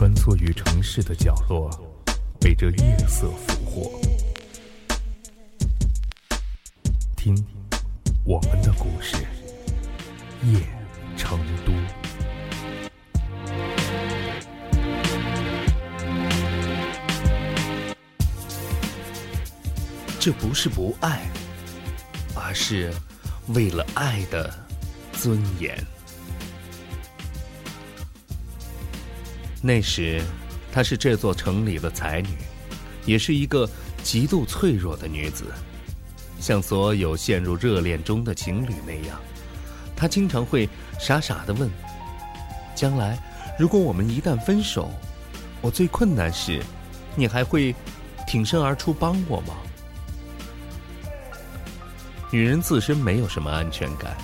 穿梭于城市的角落，被这夜色俘获。听，我们的故事，夜成都。这不是不爱，而是为了爱的尊严。那时，她是这座城里的才女，也是一个极度脆弱的女子。像所有陷入热恋中的情侣那样，她经常会傻傻的问：“将来，如果我们一旦分手，我最困难时，你还会挺身而出帮我吗？”女人自身没有什么安全感，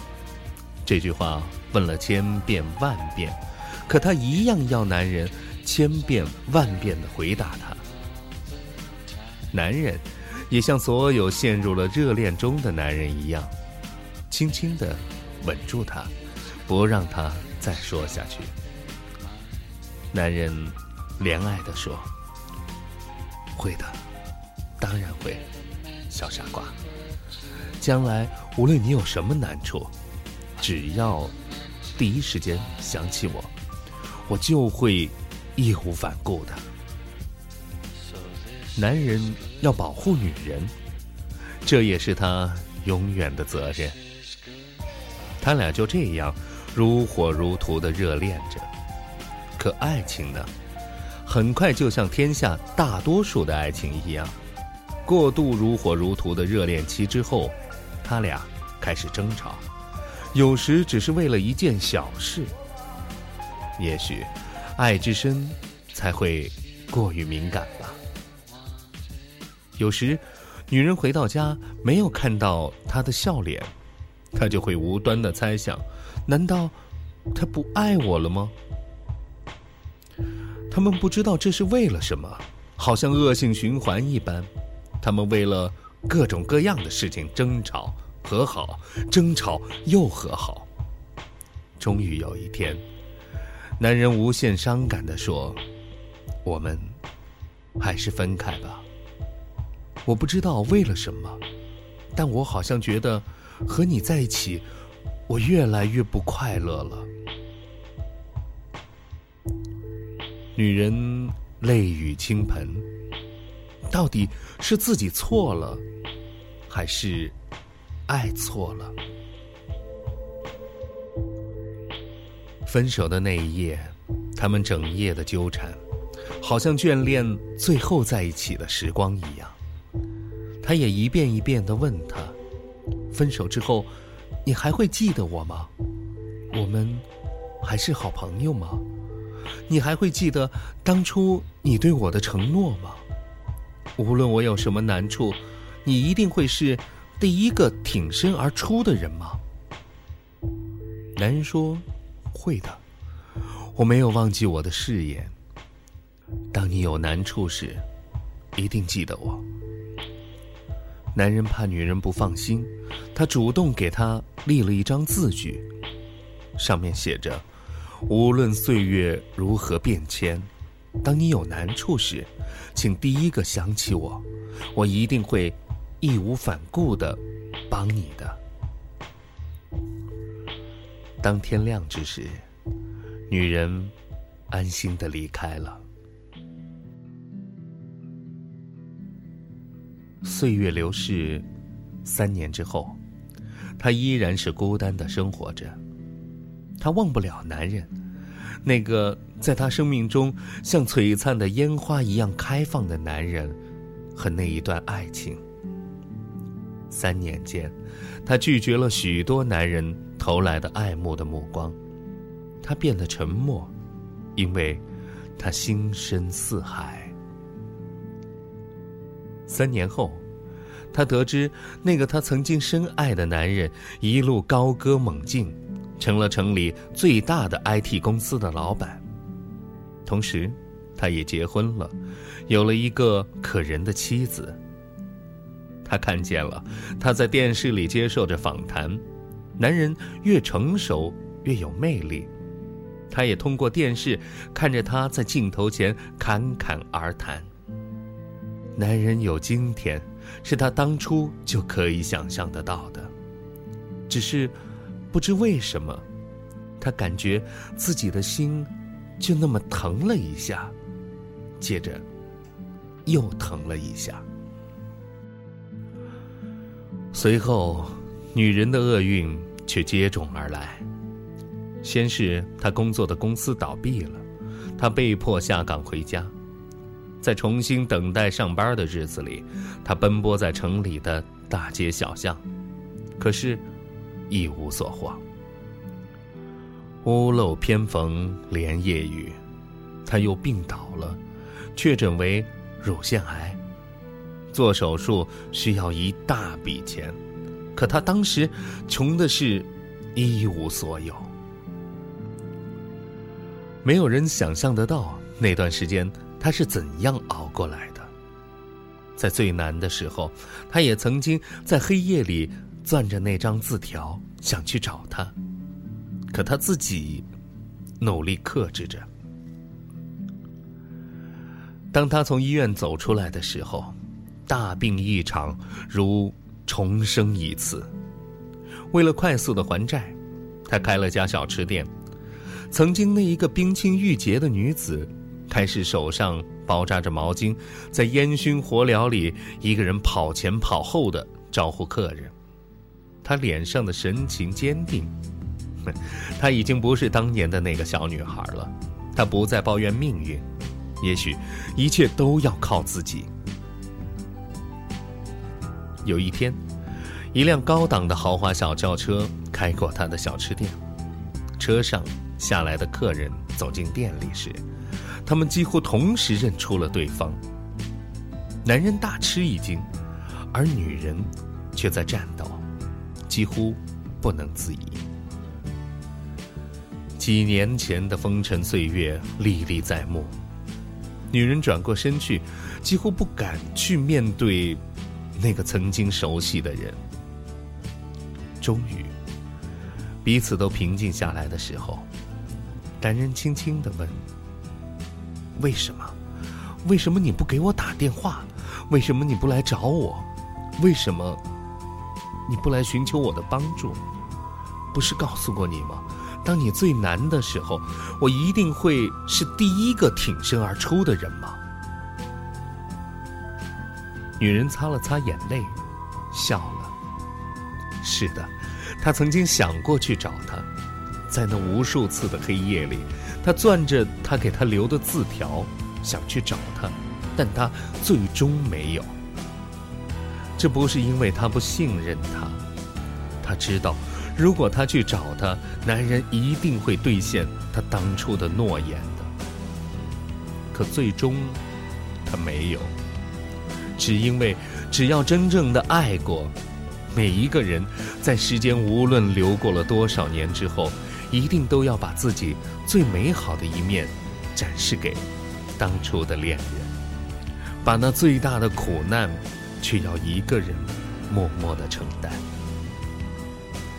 这句话问了千遍万遍，可她一样要男人千遍万遍的回答她。男人也像所有陷入了热恋中的男人一样，轻轻的吻住她，不让她再说下去。男人怜爱的说：“会的，当然会，小傻瓜。”将来无论你有什么难处，只要第一时间想起我，我就会义无反顾的。男人要保护女人，这也是他永远的责任。他俩就这样如火如荼的热恋着，可爱情呢？很快就像天下大多数的爱情一样，过度如火如荼的热恋期之后。他俩开始争吵，有时只是为了一件小事。也许，爱之深，才会过于敏感吧。有时，女人回到家没有看到他的笑脸，她就会无端的猜想：难道他不爱我了吗？他们不知道这是为了什么，好像恶性循环一般。他们为了。各种各样的事情争吵、和好、争吵又和好。终于有一天，男人无限伤感地说：“我们还是分开吧。”我不知道为了什么，但我好像觉得和你在一起，我越来越不快乐了。女人泪雨倾盆，到底是自己错了。还是爱错了。分手的那一夜，他们整夜的纠缠，好像眷恋最后在一起的时光一样。他也一遍一遍的问他：分手之后，你还会记得我吗？我们还是好朋友吗？你还会记得当初你对我的承诺吗？无论我有什么难处。你一定会是第一个挺身而出的人吗？男人说：“会的，我没有忘记我的誓言。当你有难处时，一定记得我。”男人怕女人不放心，他主动给她立了一张字据，上面写着：“无论岁月如何变迁，当你有难处时，请第一个想起我，我一定会。”义无反顾的帮你的。当天亮之时，女人安心的离开了。岁月流逝，三年之后，她依然是孤单的生活着。她忘不了男人，那个在她生命中像璀璨的烟花一样开放的男人，和那一段爱情。三年间，她拒绝了许多男人投来的爱慕的目光，他变得沉默，因为他心深似海。三年后，她得知那个她曾经深爱的男人一路高歌猛进，成了城里最大的 IT 公司的老板，同时，他也结婚了，有了一个可人的妻子。他看见了，他在电视里接受着访谈，男人越成熟越有魅力，他也通过电视看着他在镜头前侃侃而谈。男人有今天，是他当初就可以想象得到的。只是，不知为什么，他感觉自己的心就那么疼了一下，接着又疼了一下。随后，女人的厄运却接踵而来。先是她工作的公司倒闭了，她被迫下岗回家。在重新等待上班的日子里，她奔波在城里的大街小巷，可是，一无所获。屋漏偏逢连夜雨，她又病倒了，确诊为乳腺癌。做手术需要一大笔钱，可他当时穷的是一无所有。没有人想象得到那段时间。他是怎样熬过来的？在最难的时候，他也曾经在黑夜里攥着那张字条，想去找他。可他自己努力克制着。当他从医院走出来的时候，大病一场，如重生一次。为了快速的还债，他开了家小吃店。曾经那一个冰清玉洁的女子。开始手上包扎着毛巾，在烟熏火燎里，一个人跑前跑后的招呼客人。他脸上的神情坚定，他已经不是当年的那个小女孩了。他不再抱怨命运，也许一切都要靠自己。有一天，一辆高档的豪华小轿车开过他的小吃店，车上下来的客人走进店里时。他们几乎同时认出了对方。男人大吃一惊，而女人却在颤抖，几乎不能自已。几年前的风尘岁月历历在目，女人转过身去，几乎不敢去面对那个曾经熟悉的人。终于，彼此都平静下来的时候，男人轻轻的问。为什么？为什么你不给我打电话？为什么你不来找我？为什么你不来寻求我的帮助？不是告诉过你吗？当你最难的时候，我一定会是第一个挺身而出的人吗？女人擦了擦眼泪，笑了。是的，她曾经想过去找他，在那无数次的黑夜里。他攥着他给他留的字条，想去找他，但他最终没有。这不是因为他不信任他，他知道，如果他去找他，男人一定会兑现他当初的诺言的。可最终，他没有，只因为只要真正的爱过，每一个人，在时间无论流过了多少年之后。一定都要把自己最美好的一面展示给当初的恋人，把那最大的苦难却要一个人默默的承担。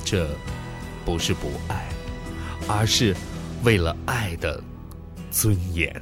这不是不爱，而是为了爱的尊严。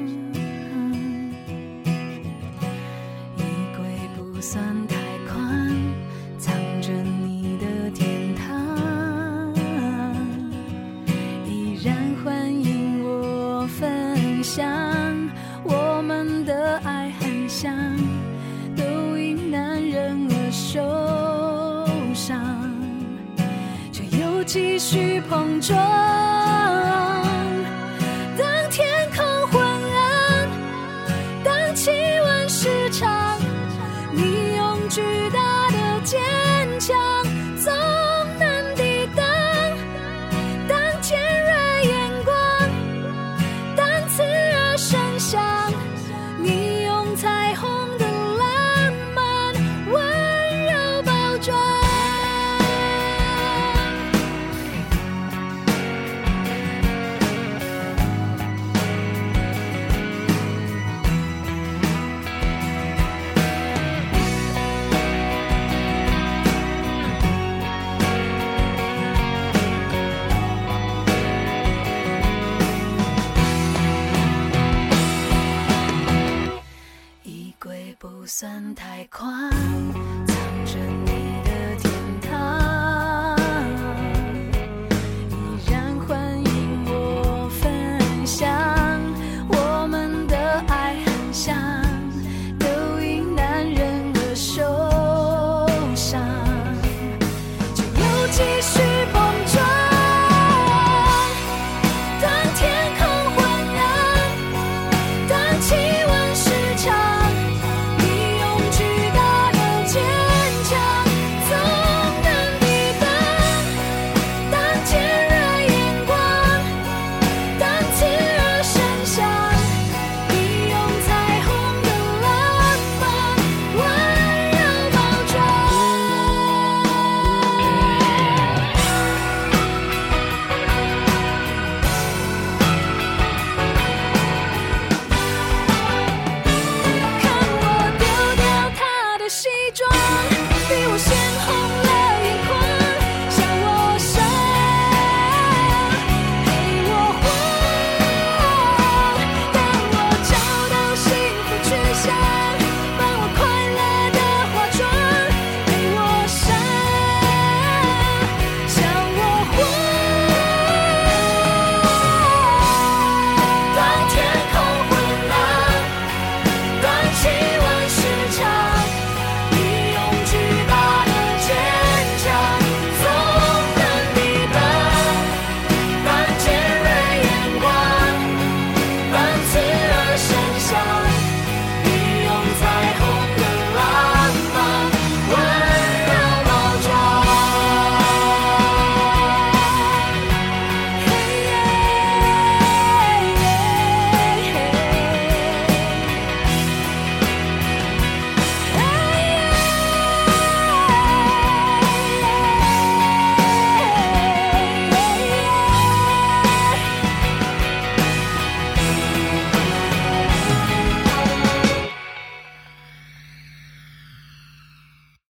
继续碰撞。算太快，